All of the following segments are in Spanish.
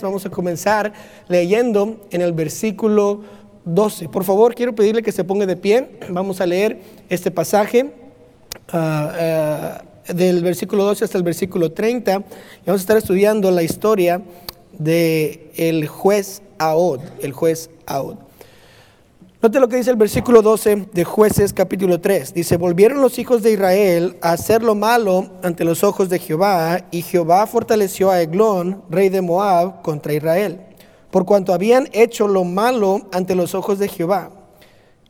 Vamos a comenzar leyendo en el versículo 12. Por favor, quiero pedirle que se ponga de pie. Vamos a leer este pasaje ah, ah, del versículo 12 hasta el versículo 30. Y vamos a estar estudiando la historia del el juez Ahod, el juez Ahod. Note lo que dice el versículo 12 de jueces capítulo 3. Dice, volvieron los hijos de Israel a hacer lo malo ante los ojos de Jehová, y Jehová fortaleció a Eglón, rey de Moab, contra Israel, por cuanto habían hecho lo malo ante los ojos de Jehová.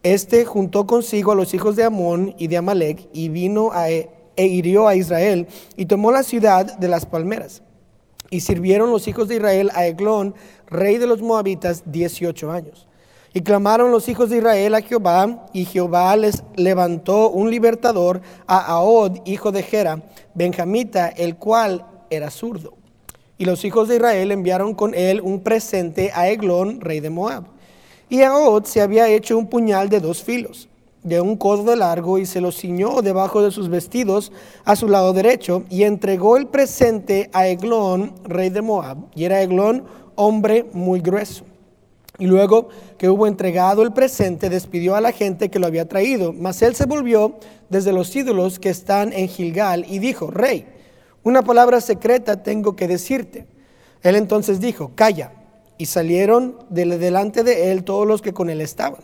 Este juntó consigo a los hijos de Amón y de Amalek, y vino a, e, e hirió a Israel, y tomó la ciudad de las palmeras. Y sirvieron los hijos de Israel a Eglón, rey de los moabitas, 18 años. Y clamaron los hijos de Israel a Jehová, y Jehová les levantó un libertador a Ahod, hijo de Gera, benjamita, el cual era zurdo. Y los hijos de Israel enviaron con él un presente a Eglón, rey de Moab. Y Ahod se había hecho un puñal de dos filos, de un codo de largo, y se lo ciñó debajo de sus vestidos a su lado derecho, y entregó el presente a Eglón, rey de Moab. Y era Eglón hombre muy grueso. Y luego que hubo entregado el presente, despidió a la gente que lo había traído. Mas él se volvió desde los ídolos que están en Gilgal y dijo, Rey, una palabra secreta tengo que decirte. Él entonces dijo, Calla. Y salieron de delante de él todos los que con él estaban.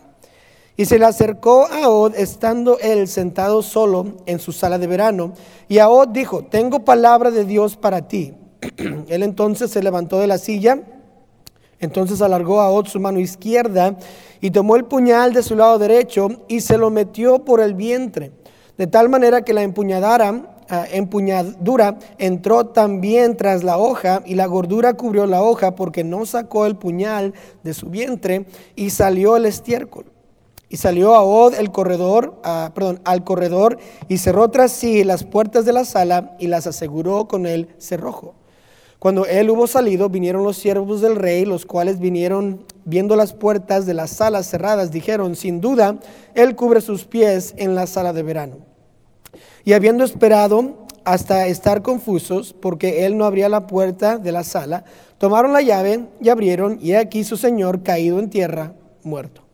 Y se le acercó a Od, estando él sentado solo en su sala de verano. Y a Od dijo, Tengo palabra de Dios para ti. él entonces se levantó de la silla entonces alargó a Od su mano izquierda y tomó el puñal de su lado derecho y se lo metió por el vientre, de tal manera que la empuñadura, ah, empuñadura entró también tras la hoja y la gordura cubrió la hoja porque no sacó el puñal de su vientre y salió el estiércol. Y salió a Od el corredor, ah, perdón, al corredor y cerró tras sí las puertas de la sala y las aseguró con el cerrojo. Cuando él hubo salido, vinieron los siervos del rey, los cuales vinieron viendo las puertas de las salas cerradas, dijeron, sin duda, él cubre sus pies en la sala de verano. Y habiendo esperado hasta estar confusos, porque él no abría la puerta de la sala, tomaron la llave y abrieron, y aquí su señor caído en tierra, muerto.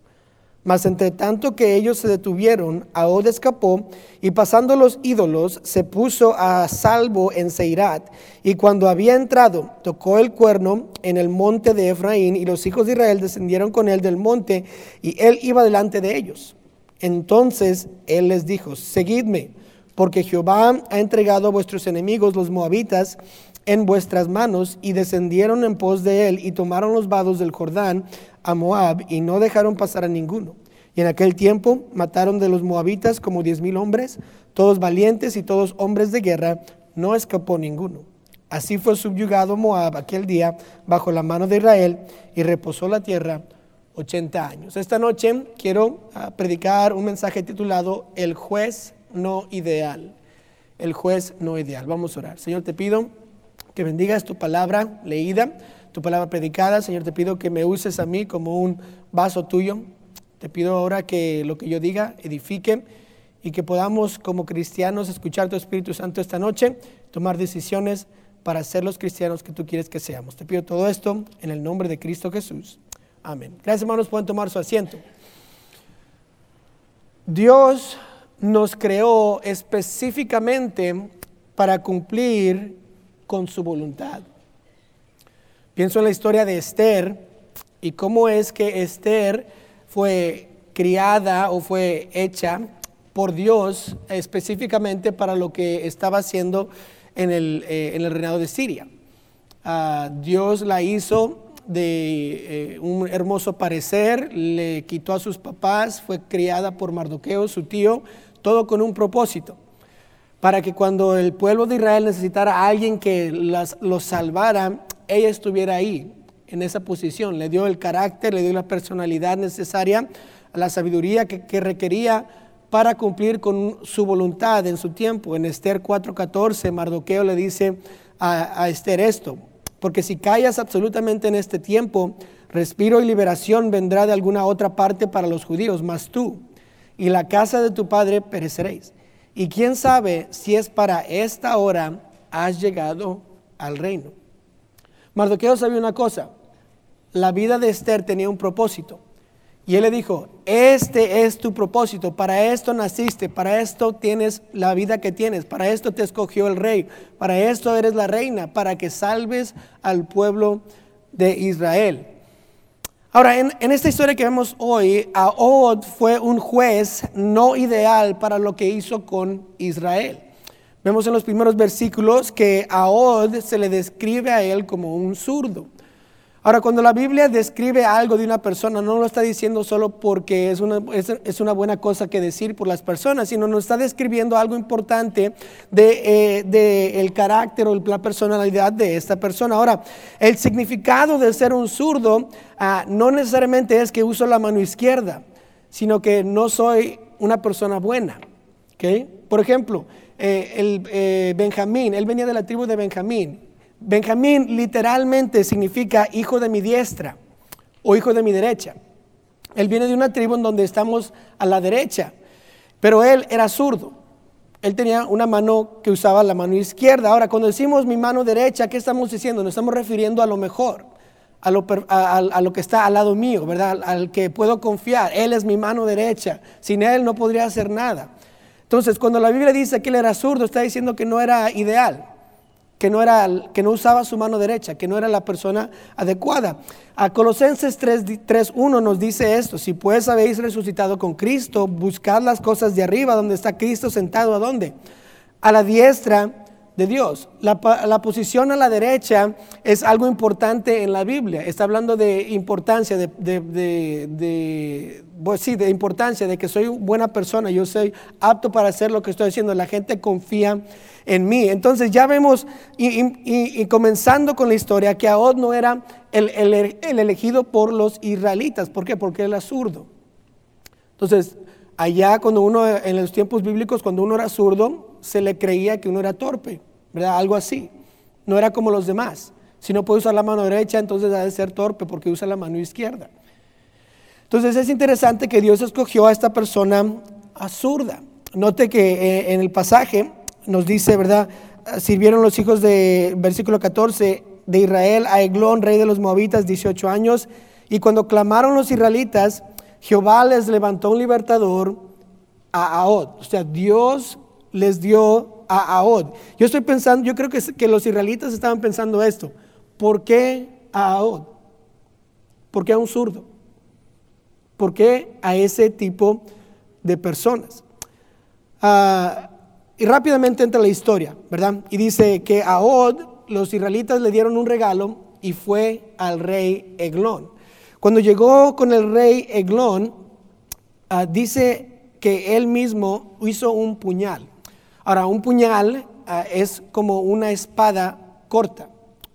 Mas entre tanto que ellos se detuvieron, Ahod escapó y pasando los ídolos se puso a salvo en Seirat. Y cuando había entrado, tocó el cuerno en el monte de Efraín y los hijos de Israel descendieron con él del monte y él iba delante de ellos. Entonces él les dijo, seguidme, porque Jehová ha entregado a vuestros enemigos los moabitas en vuestras manos y descendieron en pos de él y tomaron los vados del Jordán a Moab y no dejaron pasar a ninguno. Y en aquel tiempo mataron de los moabitas como diez mil hombres, todos valientes y todos hombres de guerra, no escapó ninguno. Así fue subyugado Moab aquel día bajo la mano de Israel y reposó la tierra 80 años. Esta noche quiero ah, predicar un mensaje titulado El juez no ideal. El juez no ideal. Vamos a orar. Señor, te pido que bendigas tu palabra leída tu palabra predicada. Señor, te pido que me uses a mí como un vaso tuyo. Te pido ahora que lo que yo diga edifique y que podamos como cristianos escuchar tu Espíritu Santo esta noche, tomar decisiones para ser los cristianos que tú quieres que seamos. Te pido todo esto en el nombre de Cristo Jesús. Amén. Gracias hermanos, pueden tomar su asiento. Dios nos creó específicamente para cumplir con su voluntad. Pienso en la historia de Esther y cómo es que Esther fue criada o fue hecha por Dios específicamente para lo que estaba haciendo en el, eh, reinado de Siria. Ah, Dios la hizo de eh, un hermoso parecer, le quitó a sus papás, fue criada por Mardoqueo, su tío, todo con un propósito, para que cuando el pueblo de Israel necesitara a alguien que las, los salvara, ella estuviera ahí, en esa posición. Le dio el carácter, le dio la personalidad necesaria, la sabiduría que, requería para cumplir con su voluntad en su tiempo. En Esther 4:14, Mardoqueo le dice a, Esther esto, porque si callas absolutamente en este tiempo, respiro y liberación vendrá de alguna otra parte para los judíos, mas tú y la casa de tu padre pereceréis. Y quién sabe si es para esta hora has llegado al reino. Mardoqueo sabía una cosa, la vida de Esther tenía un propósito. Y él le dijo, este es tu propósito, para esto naciste, para esto tienes la vida que tienes, para esto te escogió el rey, para esto eres la reina, para que salves al pueblo de Israel. Ahora, en, esta historia que vemos hoy, Ahod fue un juez no ideal para lo que hizo con Israel. Vemos en los primeros versículos que Ahod se le describe a él como un zurdo. Ahora, cuando la Biblia describe algo de una persona, no lo está diciendo solo porque es una, es, una buena cosa que decir por las personas, sino nos está describiendo algo importante de, eh, el carácter o la personalidad de esta persona. Ahora, el significado de ser un zurdo ah, no necesariamente es que uso la mano izquierda, sino que no soy una persona buena. ¿okay? Por ejemplo, eh, el, eh, Benjamín, él venía de la tribu de Benjamín. Benjamín literalmente significa hijo de mi diestra o hijo de mi derecha. Él viene de una tribu en donde estamos a la derecha, pero él era zurdo. Él tenía una mano que usaba la mano izquierda. Ahora, cuando decimos mi mano derecha, ¿qué estamos diciendo? Nos estamos refiriendo a lo mejor, a lo, que está al lado mío, ¿verdad? Al que puedo confiar. Él es mi mano derecha. Sin él no podría hacer nada. Entonces, cuando la Biblia dice que él era zurdo, está diciendo que no era ideal que no, era, que no usaba su mano derecha, que no era la persona adecuada. A Colosenses 3.1 nos dice esto, si pues habéis resucitado con Cristo, buscad las cosas de arriba, donde está Cristo sentado, ¿a dónde? A la diestra de Dios. La, posición a la derecha es algo importante en la Biblia. Está hablando de importancia, de, de, pues sí, de importancia, de que soy buena persona, yo soy apto para hacer lo que estoy haciendo. La gente confía en mí. Entonces ya vemos, y, comenzando con la historia, que Ahod no era el, el, elegido por los israelitas. ¿Por qué? Porque era zurdo. Entonces, allá cuando uno, en los tiempos bíblicos, cuando uno era zurdo, se le creía que uno era torpe, ¿verdad? Algo así. No era como los demás. Si no puede usar la mano derecha, entonces ha de ser torpe porque usa la mano izquierda. Entonces es interesante que Dios escogió a esta persona zurda. Note que eh, en el pasaje nos dice, ¿verdad? Sirvieron los hijos de, versículo 14, de Israel a Eglón, rey de los moabitas, 18 años. Y cuando clamaron los israelitas, Jehová les levantó un libertador a Ahod. O sea, Dios les dio a Ahod. Yo estoy pensando, yo creo que, los israelitas estaban pensando esto. ¿Por qué a Ahod? ¿Por qué a un zurdo? ¿Por qué a ese tipo de personas? Ah, y rápidamente entra la historia, ¿verdad? Y dice que a los israelitas le dieron un regalo y fue al rey Eglón. Cuando llegó con el rey Eglón, ah, dice que él mismo hizo un puñal. Ahora, un puñal ah, es como una espada corta,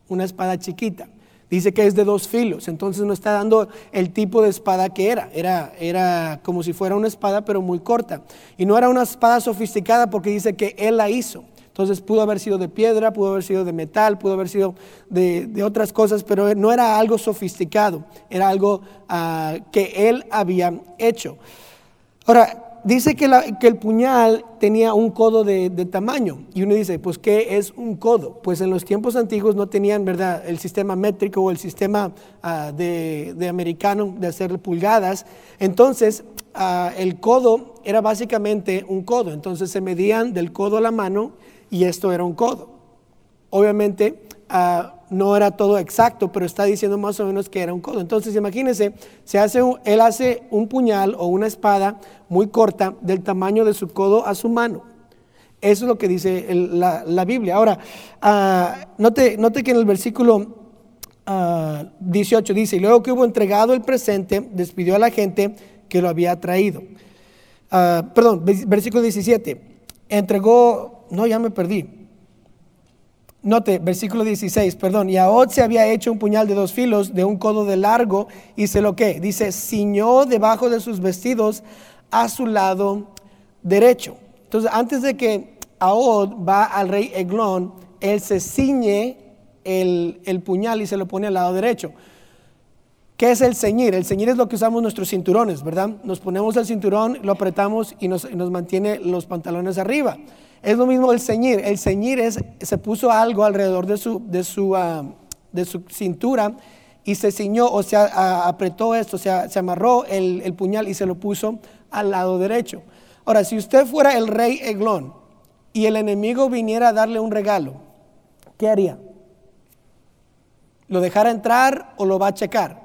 una espada chiquita. Dice que es de dos filos, entonces no está dando el tipo de espada que era. era. Era como si fuera una espada, pero muy corta. Y no era una espada sofisticada porque dice que él la hizo. Entonces pudo haber sido de piedra, pudo haber sido de metal, pudo haber sido de, otras cosas, pero no era algo sofisticado, era algo ah, que él había hecho. Ahora, dice que, el puñal tenía un codo de, tamaño. Y uno dice, pues, ¿qué es un codo? Pues en los tiempos antiguos no tenían, ¿verdad?, el sistema métrico o el sistema ah, de, americano de hacer pulgadas. Entonces, ah, el codo era básicamente un codo. Entonces se medían del codo a la mano y esto era un codo. Obviamente, ah, no era todo exacto, pero está diciendo más o menos que era un codo. Entonces, imagínense, se hace él hace un puñal o una espada muy corta del tamaño de su codo a su mano. Eso es lo que dice la, Biblia. Ahora, uh, note, note, que en el versículo 18 ah, dice, y luego que hubo entregado el presente, despidió a la gente que lo había traído. perdón, versículo 17, entregó, no, ya me perdí. Note, versículo 16, perdón, y Ahod se había hecho un puñal de dos filos de un codo de largo y se lo que, dice, ciñó debajo de sus vestidos a su lado derecho. Entonces, antes de que Ahod va al rey Eglón, él se ciñe el, el, puñal y se lo pone al lado derecho. ¿Qué es el ceñir? El ceñir es lo que usamos nuestros cinturones, ¿verdad? Nos ponemos el cinturón, lo apretamos y nos, y nos mantiene los pantalones arriba. Es lo mismo el ceñir. El ceñir es, se puso algo alrededor de su, de su, ah, de su cintura y se ciñó o se apretó esto, o sea, se amarró el, el, puñal y se lo puso al lado derecho. Ahora, si usted fuera el rey Eglón y el enemigo viniera a darle un regalo, ¿qué haría? ¿Lo dejara entrar o lo va a checar?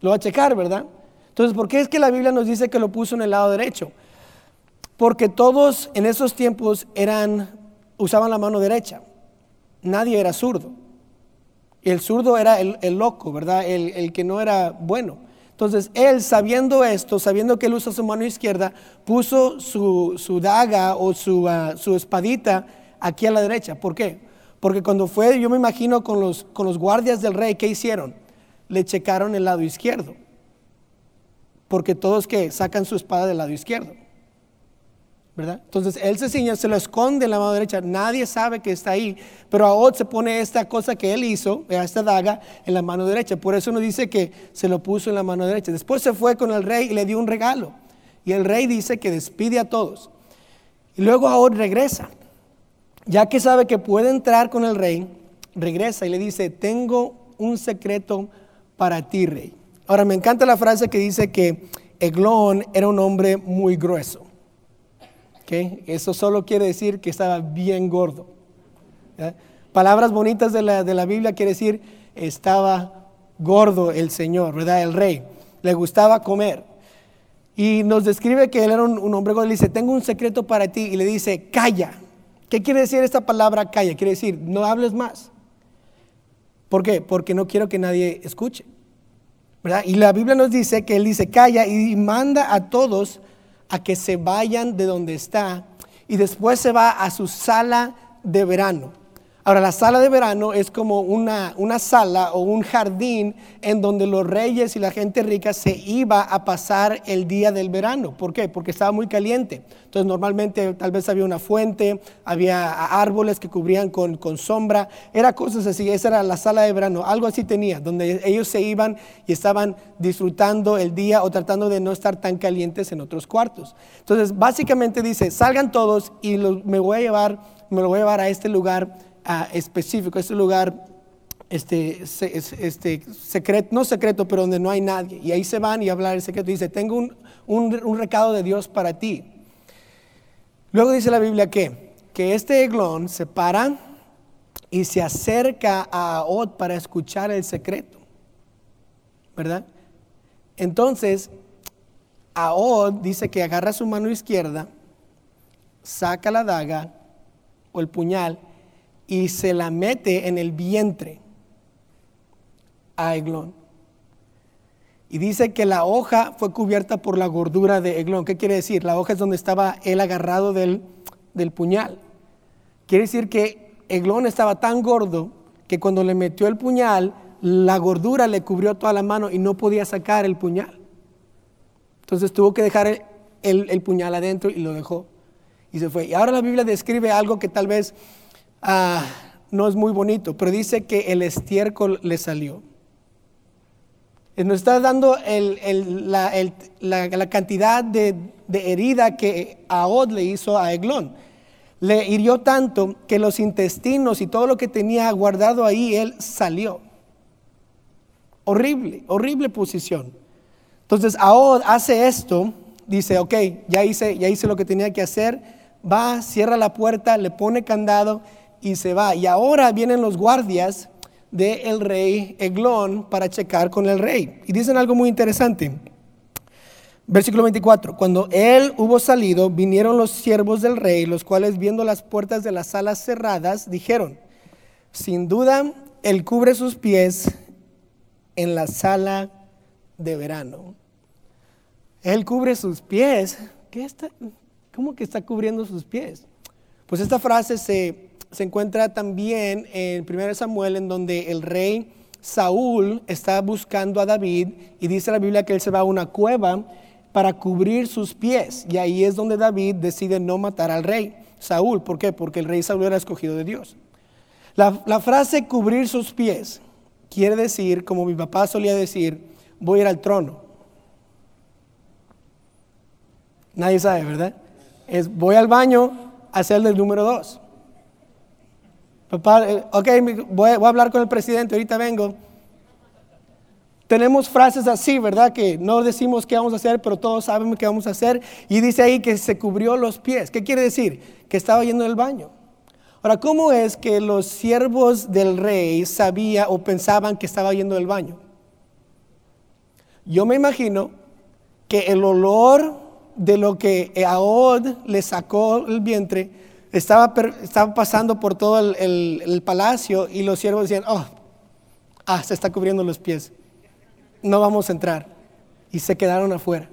Lo va a checar, ¿verdad? Entonces, ¿por qué es que la Biblia nos dice que lo puso en el lado derecho? Porque todos en esos tiempos eran, usaban la mano derecha. Nadie era zurdo. El zurdo era el, loco, ¿verdad? El, que no era bueno. Entonces, él sabiendo esto, sabiendo que él usa su mano izquierda, puso su, daga o su, ah, su, espadita aquí a la derecha. ¿Por qué? Porque cuando fue, yo me imagino con los, con los guardias del rey, ¿qué hicieron? Le checaron el lado izquierdo. Porque todos que sacan su espada del lado izquierdo. Entonces él se se lo esconde en la mano derecha, nadie sabe que está ahí, pero Ahod se pone esta cosa que él hizo, esta daga, en la mano derecha. Por eso uno dice que se lo puso en la mano derecha. Después se fue con el rey y le dio un regalo. Y el rey dice que despide a todos. Y luego Ahod regresa. Ya que sabe que puede entrar con el rey, regresa y le dice, tengo un secreto para ti, rey. Ahora me encanta la frase que dice que Eglón era un hombre muy grueso. Eso solo quiere decir que estaba bien gordo. Palabras bonitas de la, de la Biblia quiere decir estaba gordo el Señor, ¿verdad? El rey. Le gustaba comer. Y nos describe que él era un, hombre gordo. Dice, tengo un secreto para ti. Y le dice, calla. ¿Qué quiere decir esta palabra calla? Quiere decir, no hables más. ¿Por qué? Porque no quiero que nadie escuche. ¿verdad? Y la Biblia nos dice que él dice, calla y manda a todos a que se vayan de donde está y después se va a su sala de verano. Ahora, la sala de verano es como una, una, sala o un jardín en donde los reyes y la gente rica se iba a pasar el día del verano. ¿Por qué? Porque estaba muy caliente. Entonces, normalmente tal vez había una fuente, había árboles que cubrían con, con sombra, era cosas así. Esa era la sala de verano, algo así tenía, donde ellos se iban y estaban disfrutando el día o tratando de no estar tan calientes en otros cuartos. Entonces, básicamente dice, salgan todos y me voy a llevar, me lo voy a llevar a este lugar específico, este lugar este, este, secreto, no secreto, pero donde no hay nadie. Y ahí se van y hablar el secreto. Dice, tengo un, un, recado de Dios para ti. Luego dice la Biblia que, que este eglón se para y se acerca a Od para escuchar el secreto. ¿Verdad? Entonces, Od dice que agarra su mano izquierda, saca la daga o el puñal y se la mete en el vientre a Eglón. Y dice que la hoja fue cubierta por la gordura de Eglón. ¿Qué quiere decir? La hoja es donde estaba él agarrado del, del puñal. Quiere decir que Eglón estaba tan gordo que cuando le metió el puñal, la gordura le cubrió toda la mano y no podía sacar el puñal. Entonces tuvo que dejar el, el puñal adentro y lo dejó. Y se fue. Y ahora la Biblia describe algo que tal vez Ah, no es muy bonito, pero dice que el estiércol le salió. Nos está dando la, cantidad de, herida que Ahod le hizo a Eglón. Le hirió tanto que los intestinos y todo lo que tenía guardado ahí, él salió. Horrible, horrible posición. Entonces Ahod hace esto, dice, ok, ya hice, ya hice lo que tenía que hacer, va, cierra la puerta, le pone candado y se va. Y ahora vienen los guardias del rey Eglón para checar con el rey. Y dicen algo muy interesante. Versículo 24. Cuando él hubo salido, vinieron los siervos del rey, los cuales viendo las puertas de las salas cerradas, dijeron, sin duda, él cubre sus pies en la sala de verano. Él cubre sus pies. ¿Qué está, ¿Cómo que está cubriendo sus pies? Pues esta frase se se encuentra también en 1 Samuel en donde el rey Saúl está buscando a David y dice la Biblia que él se va a una cueva para cubrir sus pies. Y ahí es donde David decide no matar al rey Saúl. ¿Por qué? Porque el rey Saúl era escogido de Dios. La, frase cubrir sus pies quiere decir, como mi papá solía decir, voy a ir al trono. Nadie sabe, ¿verdad? Es voy al baño a hacer el número dos. Papá, eh, ok, voy, a hablar con el presidente, ahorita vengo. Tenemos frases así, ¿verdad? Que no decimos qué vamos a hacer, pero todos sabemos qué vamos a hacer. Y dice ahí que se cubrió los pies. ¿Qué quiere decir? Que estaba yendo al baño. Ahora, ¿cómo es que los siervos del rey sabían o pensaban que estaba yendo al baño? Yo me imagino que el olor de lo que Ahod le sacó el vientre estaba, pasando por todo el, el, palacio y los siervos decían, oh, ah, se está cubriendo los pies no vamos a entrar. Y se quedaron afuera.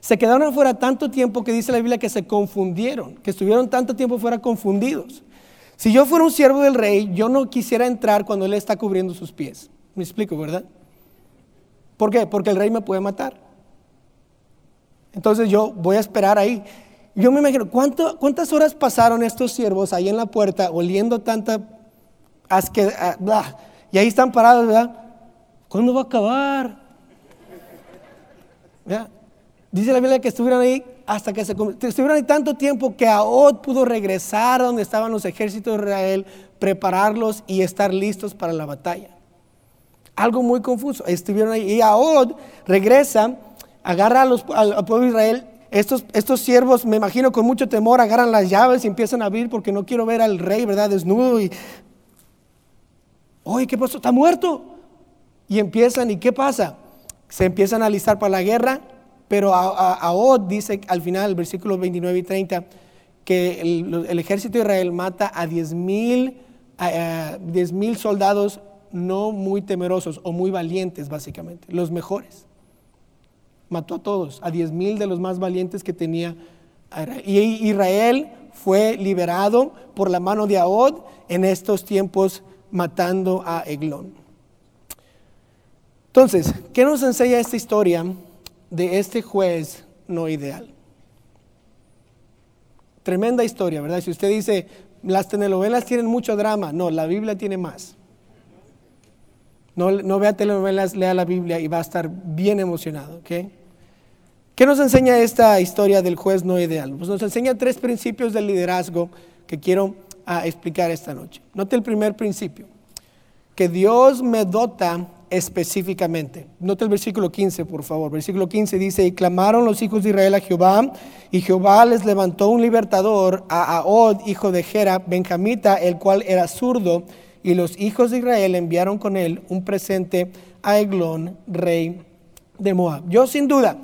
Se quedaron afuera tanto tiempo que dice la Biblia que se confundieron, que estuvieron tanto tiempo fuera confundidos. Si yo fuera un siervo del rey, yo no quisiera entrar cuando él está cubriendo sus pies. Me explico, ¿verdad? ¿Por qué? Porque el rey me puede matar. Entonces yo voy a esperar ahí. Yo me imagino, ¿cuántas horas pasaron estos siervos ahí en la puerta oliendo tanta asque, ah, y ahí están parados, ¿verdad? ¿Cuándo va a acabar? Dice la Biblia que estuvieron ahí hasta que se estuvieron ahí tanto tiempo que Ahod pudo regresar a donde estaban los ejércitos de Israel, prepararlos y estar listos para la batalla. Algo muy confuso. Estuvieron ahí y Ahod regresa, agarra al, pueblo de Israel. Estos, estos siervos, me imagino con mucho temor, agarran las llaves y empiezan a abrir porque no quiero ver al rey, ¿verdad? Desnudo y... Oye, ¿qué pasó? ¿Está muerto? Y empiezan, ¿y qué pasa? Se empiezan a alistar para la guerra, pero Ahod dice al final, el versículo 29 y 30, que el, ejército de Israel mata a 10 mil soldados no muy temerosos o muy valientes, básicamente, los mejores. Mató a todos, a 10 mil de los más valientes que tenía. Y Israel fue liberado por la mano de Ahod en estos tiempos matando a Eglón. Entonces, ¿qué nos enseña esta historia de este juez no ideal? Tremenda historia, ¿verdad? Si usted dice, las telenovelas tienen mucho drama, no, la Biblia tiene más. No, no vea telenovelas, lea la Biblia y va a estar bien emocionado, ¿ok? ¿Qué nos enseña esta historia del juez no ideal? Pues nos enseña tres principios del liderazgo que quiero ah, explicar esta noche. Note el primer principio, que Dios me dota específicamente. Note el versículo 15, por favor. Versículo 15 dice, y clamaron los hijos de Israel a Jehová, y Jehová les levantó un libertador, a Ahod, hijo de Gera, benjamita, el cual era zurdo, y los hijos de Israel enviaron con él un presente a Eglón, rey de Moab. Yo sin duda,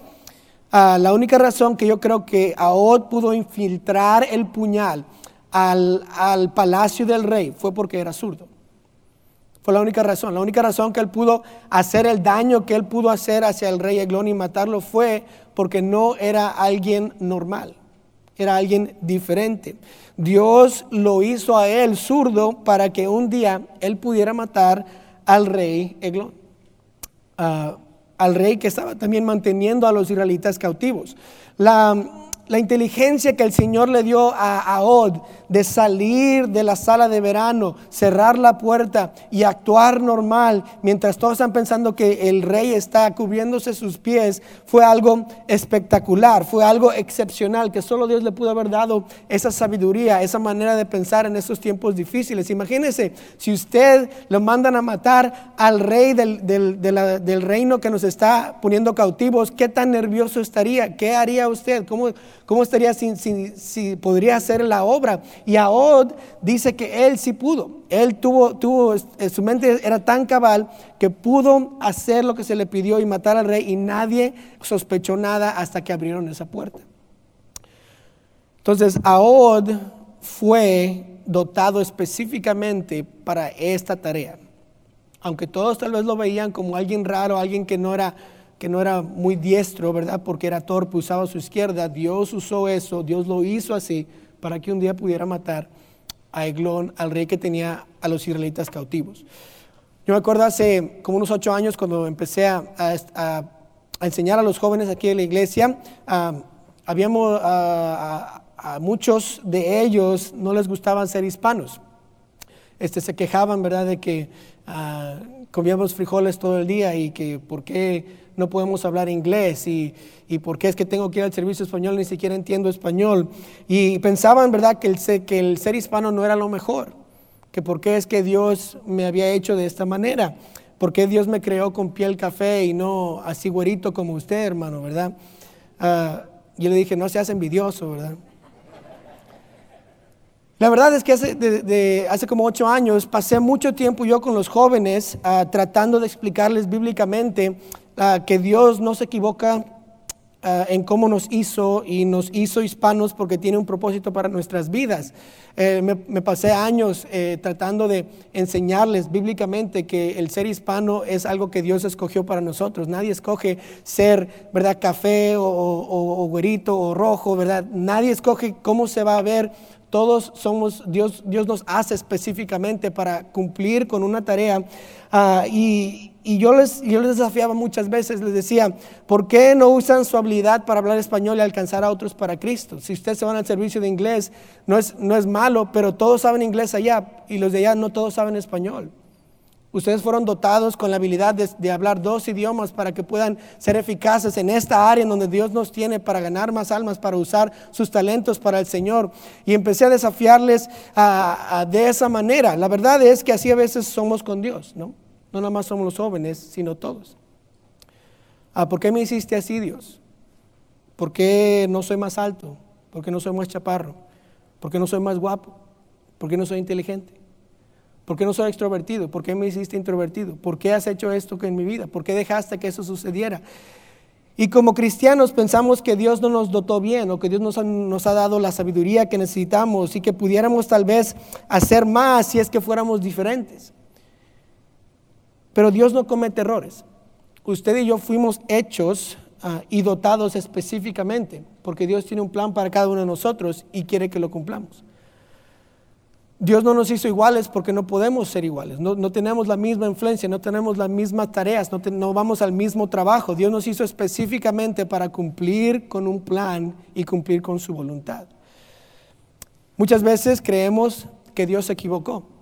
ah, la única razón que yo creo que Ahod pudo infiltrar el puñal al, al palacio del rey fue porque era zurdo. Fue la única razón. La única razón que él pudo hacer el daño que él pudo hacer hacia el rey Eglón y matarlo fue porque no era alguien normal. Era alguien diferente. Dios lo hizo a él zurdo para que un día él pudiera matar al rey Eglón. Ah, al rey que estaba también manteniendo a los israelitas cautivos. La, inteligencia que el Señor le dio a Ahod de salir de la sala de verano, cerrar la puerta y actuar normal, mientras todos están pensando que el rey está cubriéndose sus pies, fue algo espectacular, fue algo excepcional, que solo Dios le pudo haber dado esa sabiduría, esa manera de pensar en esos tiempos difíciles. Imagínese, si usted lo mandan a matar al rey del, del reino que nos está poniendo cautivos, ¿qué tan nervioso estaría? ¿Qué haría usted? ¿Cómo, ¿Cómo estaría si, si, podría hacer la obra? Y Ahod dice que él sí pudo. Él tuvo, tuvo, eh, su mente era tan cabal que pudo hacer lo que se le pidió y matar al rey y nadie sospechó nada hasta que abrieron esa puerta. Entonces, Ahod fue dotado específicamente para esta tarea. Aunque todos tal vez lo veían como alguien raro, alguien que no era que no era muy diestro, ¿verdad? Porque era torpe, usaba su izquierda. Dios usó eso, Dios lo hizo así para que un día pudiera matar a Eglón, al rey que tenía a los israelitas cautivos. Yo me acuerdo hace como unos ocho años cuando empecé a, enseñar a los jóvenes aquí en la iglesia, habíamos a, muchos de ellos no les gustaban ser hispanos. Este, se quejaban, ¿verdad?, de que ah, comíamos frijoles todo el día y que por qué no podemos hablar inglés y, y por qué es que tengo que ir al servicio español, ni siquiera entiendo español. Y pensaban, ¿verdad?, que el, que el ser hispano no era lo mejor, que por qué es que Dios me había hecho de esta manera, por qué Dios me creó con piel café y no así güerito como usted, hermano, ¿verdad? Ah, yo le dije, no seas envidioso, ¿verdad? La verdad es que hace, hace como ocho años pasé mucho tiempo yo con los jóvenes ah, tratando de explicarles bíblicamente ah, que Dios no se equivoca ah, en cómo nos hizo y nos hizo hispanos porque tiene un propósito para nuestras vidas. Eh, me, pasé años eh, tratando de enseñarles bíblicamente que el ser hispano es algo que Dios escogió para nosotros. Nadie escoge ser, ¿verdad?, café o, o, o güerito o rojo, ¿verdad? Nadie escoge cómo se va a ver todos somos, Dios, Dios nos hace específicamente para cumplir con una tarea. Ah, y, les, yo les desafiaba muchas veces, les decía, ¿por qué no usan su habilidad para hablar español y alcanzar a otros para Cristo? Si ustedes se van al servicio de inglés, no es, no es malo, pero todos saben inglés allá y los de allá no todos saben español. Ustedes fueron dotados con la habilidad de, hablar dos idiomas para que puedan ser eficaces en esta área en donde Dios nos tiene para ganar más almas, para usar sus talentos para el Señor. Y empecé a desafiarles de esa manera. La verdad es que así a veces somos con Dios, ¿no? No nada más somos los jóvenes, sino todos. Ah, ¿Por qué me hiciste así, Dios? ¿Por qué no soy más alto? ¿Por qué no soy más chaparro? ¿Por qué no soy más guapo? ¿Por qué no soy inteligente? ¿Por qué no soy extrovertido? ¿Por qué me hiciste introvertido? ¿Por qué has hecho esto en mi vida? ¿Por qué dejaste que eso sucediera? Y como cristianos pensamos que Dios no nos dotó bien o que Dios nos ha, nos ha, dado la sabiduría que necesitamos y que pudiéramos tal vez hacer más si es que fuéramos diferentes. Pero Dios no comete errores. Usted y yo fuimos hechos ah, y dotados específicamente porque Dios tiene un plan para cada uno de nosotros y quiere que lo cumplamos. Dios no nos hizo iguales porque no podemos ser iguales, no, tenemos la misma influencia, no tenemos las mismas tareas, no, no, vamos al mismo trabajo. Dios nos hizo específicamente para cumplir con un plan y cumplir con su voluntad. Muchas veces creemos que Dios se equivocó.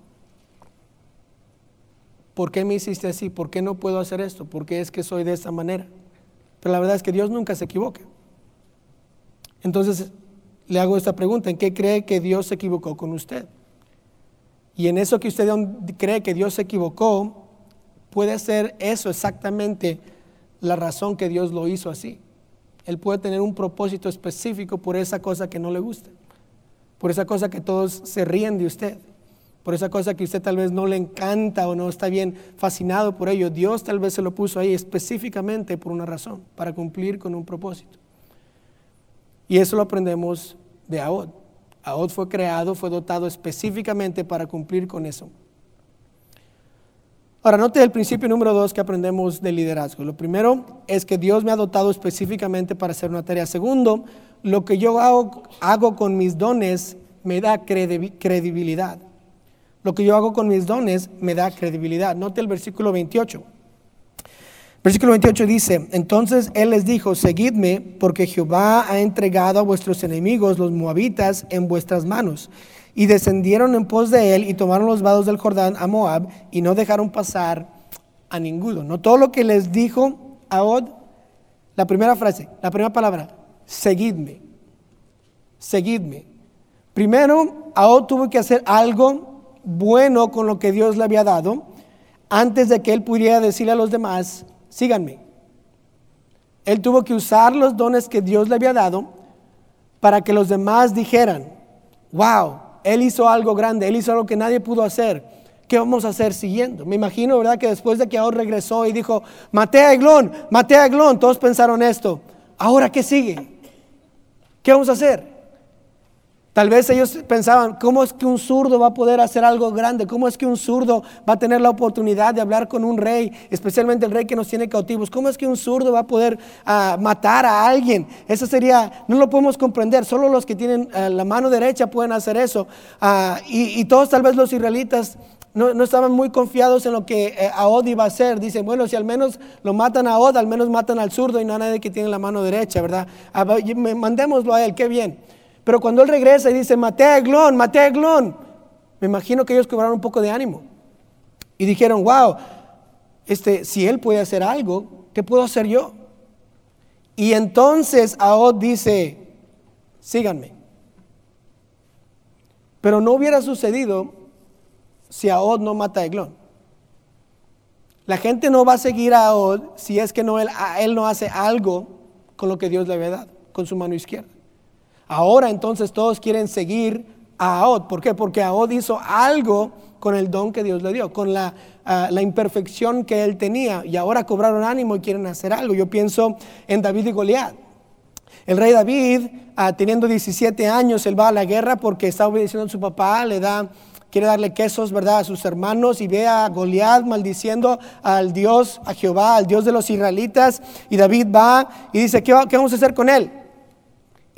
¿Por qué me hiciste así? ¿Por qué no puedo hacer esto? ¿Por qué es que soy de esta manera? Pero la verdad es que Dios nunca se equivoca. Entonces le hago esta pregunta, ¿en qué cree que Dios se equivocó con usted? Y en eso que usted cree que Dios se equivocó, puede ser eso exactamente la razón que Dios lo hizo así. Él puede tener un propósito específico por esa cosa que no le gusta, por esa cosa que todos se ríen de usted, por esa cosa que usted tal vez no le encanta o no está bien fascinado por ello. Dios tal vez se lo puso ahí específicamente por una razón, para cumplir con un propósito. Y eso lo aprendemos de Ahod. Ahod fue creado, fue dotado específicamente para cumplir con eso. Ahora, note el principio número dos que aprendemos de liderazgo. Lo primero es que Dios me ha dotado específicamente para hacer una tarea. Segundo, lo que yo hago con mis dones me da credibilidad. Lo que yo hago con mis dones me da credibilidad. Note el versículo 28. Versículo 28 dice, entonces él les dijo, seguidme porque Jehová ha entregado a vuestros enemigos, los moabitas, en vuestras manos. Y descendieron en pos de él y tomaron los vados del Jordán a Moab y no dejaron pasar a ninguno. No todo lo que les dijo a la primera frase, la primera palabra, seguidme, seguidme. Primero, Ahod tuvo que hacer algo bueno con lo que Dios le había dado antes de que él pudiera decirle a los demás, síganme. Él tuvo que usar los dones que Dios le había dado para que los demás dijeran, wow, Él hizo algo grande, Él hizo algo que nadie pudo hacer. ¿Qué vamos a hacer siguiendo? Me imagino, ¿verdad? Que después de que ahora regresó y dijo, maté a Eglón, maté a todos pensaron esto. ¿Ahora qué sigue? ¿Qué vamos a hacer? Tal vez ellos pensaban, ¿cómo es que un zurdo va a poder hacer algo grande? ¿Cómo es que un zurdo va a tener la oportunidad de hablar con un rey, especialmente el rey que nos tiene cautivos? ¿Cómo es que un zurdo va a poder ah, matar a alguien? Eso sería, no lo podemos comprender, solo los que tienen ah, la mano derecha pueden hacer eso. Ah, y, todos tal vez los israelitas no, estaban muy confiados en lo que eh, Ahod iba a hacer. Dicen, bueno, si al menos lo matan a Ahod, al menos matan al zurdo y no a nadie que tiene la mano derecha, ¿verdad? mandémoslo a él, qué bien. Pero cuando él regresa y dice, maté a Eglón, maté a Eglón, me imagino que ellos cobraron un poco de ánimo. Y dijeron, wow, este, si él puede hacer algo, ¿Qué puedo hacer yo? Y entonces Ahod dice, síganme. Pero no hubiera sucedido si Ahod no mata a Eglón. La gente no va a seguir a Ahod si es que no, él, él no hace algo con lo que Dios le había dado, con su mano izquierda. Ahora entonces todos quieren seguir a Ahod. ¿Por qué? Porque Ahod hizo algo con el don que Dios le dio, con la, ah, imperfección que él tenía. Y ahora cobraron ánimo y quieren hacer algo. Yo pienso en David y Goliat. El rey David, ah, teniendo 17 años, él va a la guerra porque está obedeciendo a su papá, le da, quiere darle quesos, ¿verdad?, a sus hermanos y ve a Goliat maldiciendo al Dios, a Jehová, al Dios de los israelitas. Y David va y dice, ¿qué, qué vamos a hacer con él?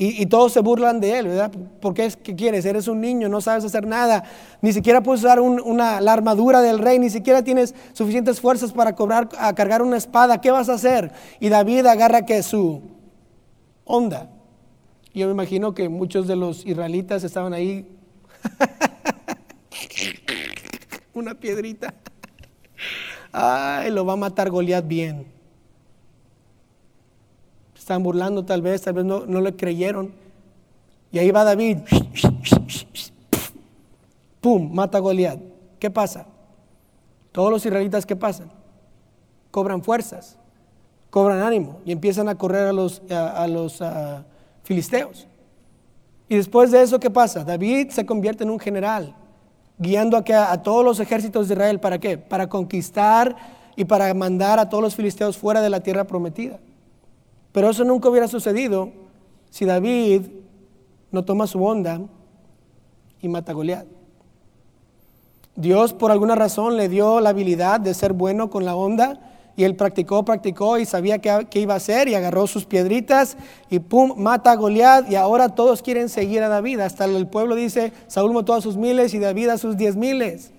Y, todos se burlan de él, ¿verdad? Porque es que quieres, eres un niño, no sabes hacer nada, ni siquiera puedes usar una, la armadura del rey, ni siquiera tienes suficientes fuerzas para cobrar, a cargar una espada, ¿qué vas a hacer? Y David agarra que su onda. Yo me imagino que muchos de los israelitas estaban ahí, una piedrita, ay, lo va a matar Goliat bien estaban burlando tal vez, tal vez no, no le creyeron. Y ahí va David, ¡pum!, mata a Goliat. ¿Qué pasa? Todos los israelitas, ¿qué pasan? Cobran fuerzas, cobran ánimo y empiezan a correr a los, a, los filisteos. Y después de eso, ¿qué pasa? David se convierte en un general, guiando a, a todos los ejércitos de Israel. ¿Para qué? Para conquistar y para mandar a todos los filisteos fuera de la tierra prometida. Pero eso nunca hubiera sucedido si David no toma su onda y mata a Goliat. Dios por alguna razón le dio la habilidad de ser bueno con la onda y él practicó, practicó y sabía qué, iba a hacer y agarró sus piedritas y pum, mata a Goliat y ahora todos quieren seguir a David. Hasta el pueblo dice, Saúl mató a sus miles y David a sus diez miles.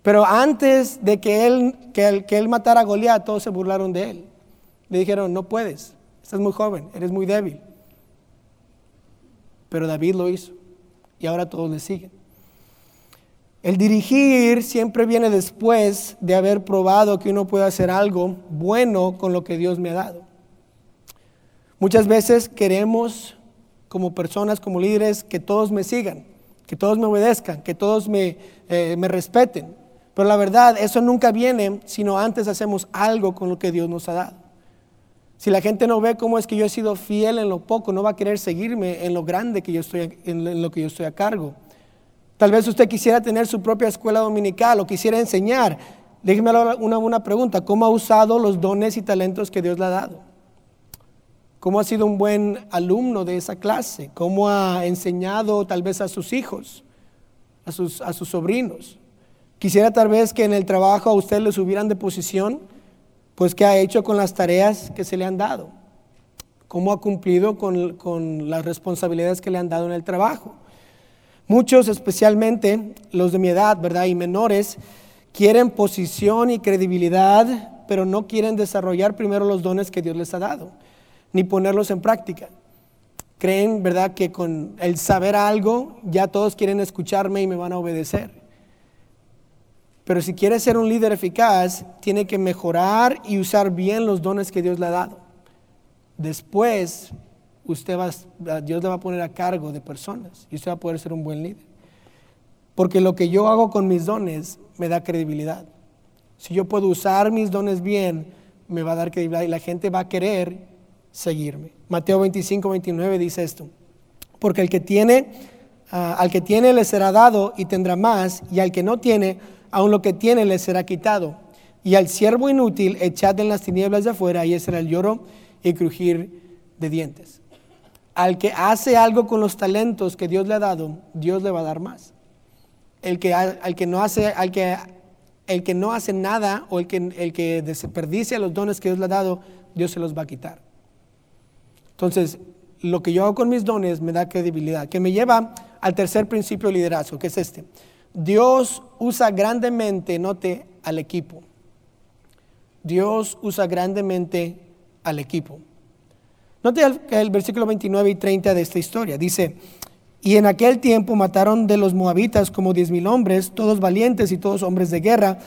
Pero antes de que él, que que él matara a Goliat, todos se burlaron de él. Le dijeron, no puedes, estás muy joven, eres muy débil. Pero David lo hizo y ahora todos le siguen. El dirigir siempre viene después de haber probado que uno puede hacer algo bueno con lo que Dios me ha dado. Muchas veces queremos, como personas, como líderes, que todos me sigan, que todos me obedezcan, que todos me, eh, me respeten. Pero la verdad, eso nunca viene sino antes hacemos algo con lo que Dios nos ha dado. Si la gente no ve cómo es que yo he sido fiel en lo poco, no va a querer seguirme en lo grande que yo estoy, en lo que yo estoy a cargo. Tal vez usted quisiera tener su propia escuela dominical o quisiera enseñar. Déjeme una, una pregunta. ¿Cómo ha usado los dones y talentos que Dios le ha dado? ¿Cómo ha sido un buen alumno de esa clase? ¿Cómo ha enseñado tal vez a sus hijos, a sus, a sus sobrinos? Quisiera tal vez que en el trabajo a usted le subieran de posición pues qué ha hecho con las tareas que se le han dado, cómo ha cumplido con, las responsabilidades que le han dado en el trabajo. Muchos, especialmente los de mi edad, ¿verdad? Y menores, quieren posición y credibilidad, pero no quieren desarrollar primero los dones que Dios les ha dado, ni ponerlos en práctica. Creen, ¿verdad?, que con el saber algo ya todos quieren escucharme y me van a obedecer. Pero si quiere ser un líder eficaz, tiene que mejorar y usar bien los dones que Dios le ha dado. Después, usted va, Dios le va a poner a cargo de personas y usted va a poder ser un buen líder. Porque lo que yo hago con mis dones me da credibilidad. Si yo puedo usar mis dones bien, me va a dar credibilidad y la gente va a querer seguirme. Mateo 25, 29 dice esto. Porque el que tiene, ah, al que tiene le será dado y tendrá más, y al que no tiene, aun lo que tiene le será quitado. Y al siervo inútil echad en las tinieblas de afuera, y ese será el lloro y crujir de dientes. Al que hace algo con los talentos que Dios le ha dado, Dios le va a dar más. El que, al que no hace, al que, el que no hace nada o el que, el que desperdicia los dones que Dios le ha dado, Dios se los va a quitar. Entonces, lo que yo hago con mis dones me da credibilidad, que me lleva al tercer principio de liderazgo, que es este. Dios usa grandemente, note, al equipo. Dios usa grandemente al equipo. Note el, versículo 29 y 30 de esta historia. Dice, y en aquel tiempo mataron de los moabitas como diez mil hombres, todos valientes y todos hombres de guerra.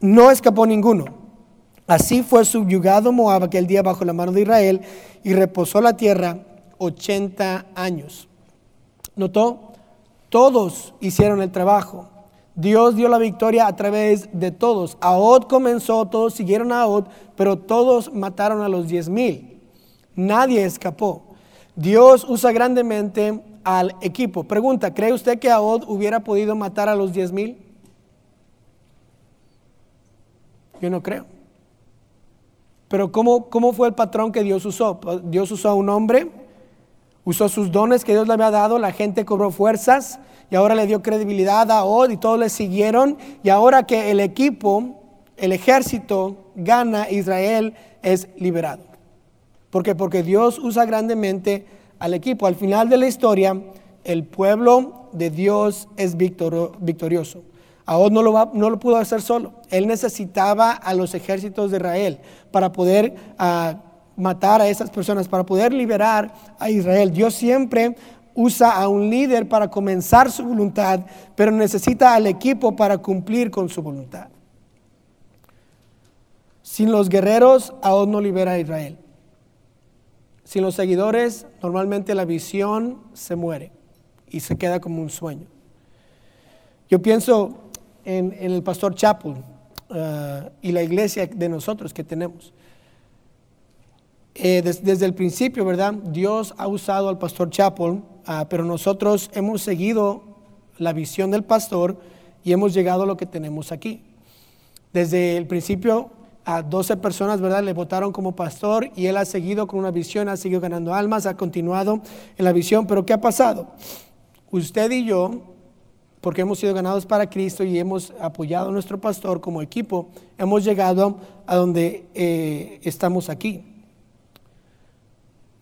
No escapó ninguno. Así fue subyugado Moab aquel día bajo la mano de Israel y reposó la tierra 80 años. ¿Notó? Todos hicieron el trabajo. Dios dio la victoria a través de todos. Ahod comenzó, todos siguieron a Ahod, pero todos mataron a los diez mil. Nadie escapó. Dios usa grandemente al equipo. Pregunta, ¿cree usted que Ahod hubiera podido matar a los diez mil? Yo no creo. Pero ¿cómo, ¿cómo fue el patrón que Dios usó? Dios usó a un hombre, usó sus dones que Dios le había dado, la gente cobró fuerzas y ahora le dio credibilidad a Od y todos le siguieron. Y ahora que el equipo, el ejército gana, Israel es liberado. ¿Por qué? Porque Dios usa grandemente al equipo. Al final de la historia, el pueblo de Dios es victorioso. Ahod no lo, va, no lo pudo hacer solo. Él necesitaba a los ejércitos de Israel para poder ah, matar a esas personas, para poder liberar a Israel. Dios siempre usa a un líder para comenzar su voluntad, pero necesita al equipo para cumplir con su voluntad. Sin los guerreros, Ahod no libera a Israel. Sin los seguidores, normalmente la visión se muere y se queda como un sueño. Yo pienso en, el pastor Chapel uh, y la iglesia de nosotros que tenemos. Eh, desde el principio, ¿verdad? Dios ha usado al pastor Chapel, uh, pero nosotros hemos seguido la visión del pastor y hemos llegado a lo que tenemos aquí. Desde el principio a 12 personas, ¿verdad? Le votaron como pastor y él ha seguido con una visión, ha seguido ganando almas, ha continuado en la visión. Pero ¿qué ha pasado? Usted y yo, porque hemos sido ganados para Cristo y hemos apoyado a nuestro pastor como equipo, hemos llegado a donde eh, estamos aquí.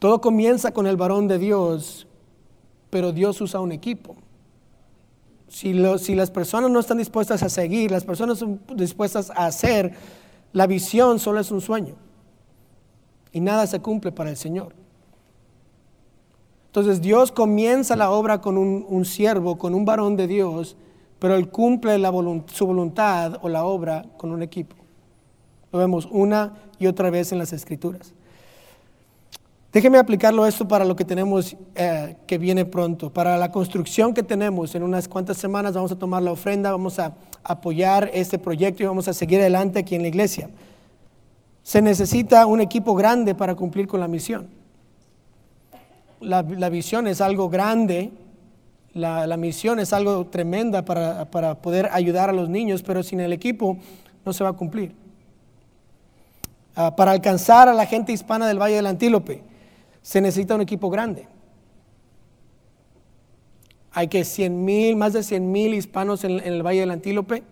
Todo comienza con el varón de Dios, pero Dios usa un equipo. Si, las personas no están dispuestas a seguir, las personas son dispuestas a hacer, la visión solo es un sueño y nada se cumple para el Señor. Entonces Dios comienza la obra con un, siervo, con un varón de Dios, pero Él cumple su voluntad o la obra con un equipo. Lo vemos una y otra vez en las Escrituras. Déjeme aplicarlo esto para lo que tenemos eh, que viene pronto, para la construcción que tenemos. En unas cuantas semanas vamos a tomar la ofrenda, vamos a apoyar este proyecto y vamos a seguir adelante aquí en la iglesia. Se necesita un equipo grande para cumplir con la misión. La, visión es algo grande, la, misión es algo tremenda para, para poder ayudar a los niños, pero sin el equipo no se va a cumplir. Ah, para alcanzar a la gente hispana del Valle del Antílope, se necesita un equipo grande. Hay que 100 mil, más de 100 mil hispanos en, el Valle del Antílope.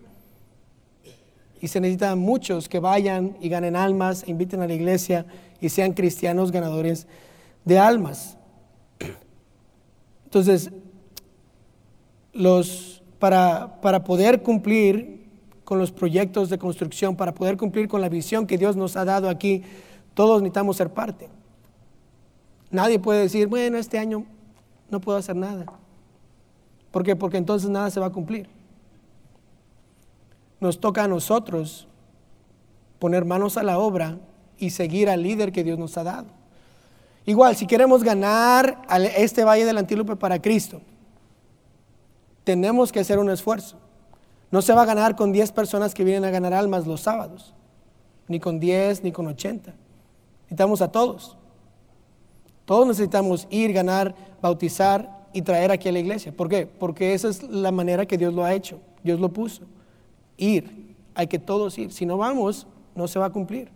Y se necesitan muchos que vayan y ganen almas, e inviten a la iglesia y sean cristianos ganadores de almas. Entonces, los, para, para poder cumplir con los proyectos de construcción, para poder cumplir con la visión que Dios nos ha dado aquí, todos necesitamos ser parte. Nadie puede decir, bueno, este año no puedo hacer nada. ¿Por qué? Porque entonces nada se va a cumplir. Nos toca a nosotros poner manos a la obra y seguir al líder que Dios nos ha dado. Igual, si queremos ganar este Valle del Antílope para Cristo, tenemos que hacer un esfuerzo. No se va a ganar con 10 personas que vienen a ganar almas los sábados, ni con 10, ni con 80. Necesitamos a todos. Todos necesitamos ir, ganar, bautizar y traer aquí a la iglesia. ¿Por qué? Porque esa es la manera que Dios lo ha hecho. Dios lo puso. Ir. Hay que todos ir. Si no vamos, no se va a cumplir.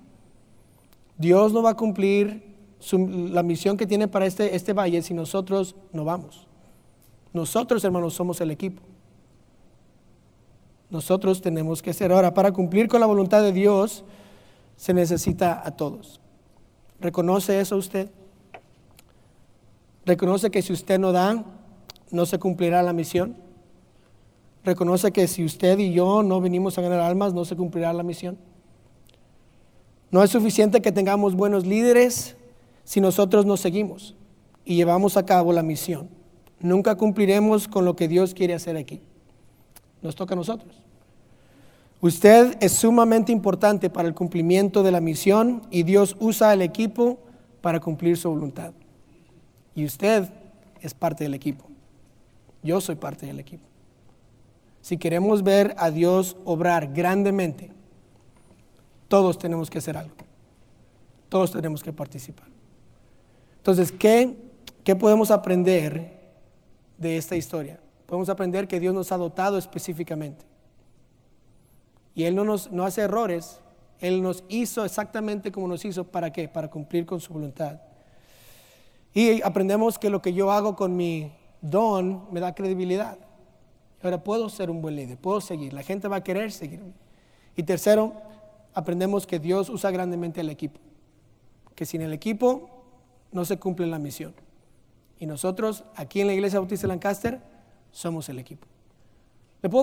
Dios no va a cumplir la misión que tiene para este, este valle si nosotros no vamos. Nosotros, hermanos, somos el equipo. Nosotros tenemos que ser. Ahora, para cumplir con la voluntad de Dios, se necesita a todos. ¿Reconoce eso usted? Reconoce que si usted no da, no se cumplirá la misión. Reconoce que si usted y yo no venimos a ganar almas, no se cumplirá la misión. No es suficiente que tengamos buenos líderes si nosotros no seguimos y llevamos a cabo la misión. Nunca cumpliremos con lo que Dios quiere hacer aquí. Nos toca a nosotros. Usted es sumamente importante para el cumplimiento de la misión y Dios usa el equipo para cumplir su voluntad. Y usted es parte del equipo. Yo soy parte del equipo. Si queremos ver a Dios obrar grandemente, todos tenemos que hacer algo. Todos tenemos que participar. Entonces, ¿qué, qué podemos aprender de esta historia? Podemos aprender que Dios nos ha dotado específicamente. Y Él no, nos, no hace errores. Él nos hizo exactamente como nos hizo. ¿Para qué? Para cumplir con su voluntad. Y aprendemos que lo que yo hago con mi don me da credibilidad. Ahora puedo ser un buen líder, puedo seguir. La gente va a querer seguirme. Y tercero, aprendemos que Dios usa grandemente el equipo. Que sin el equipo no se cumple la misión. Y nosotros, aquí en la Iglesia Bautista de Lancaster, somos el equipo.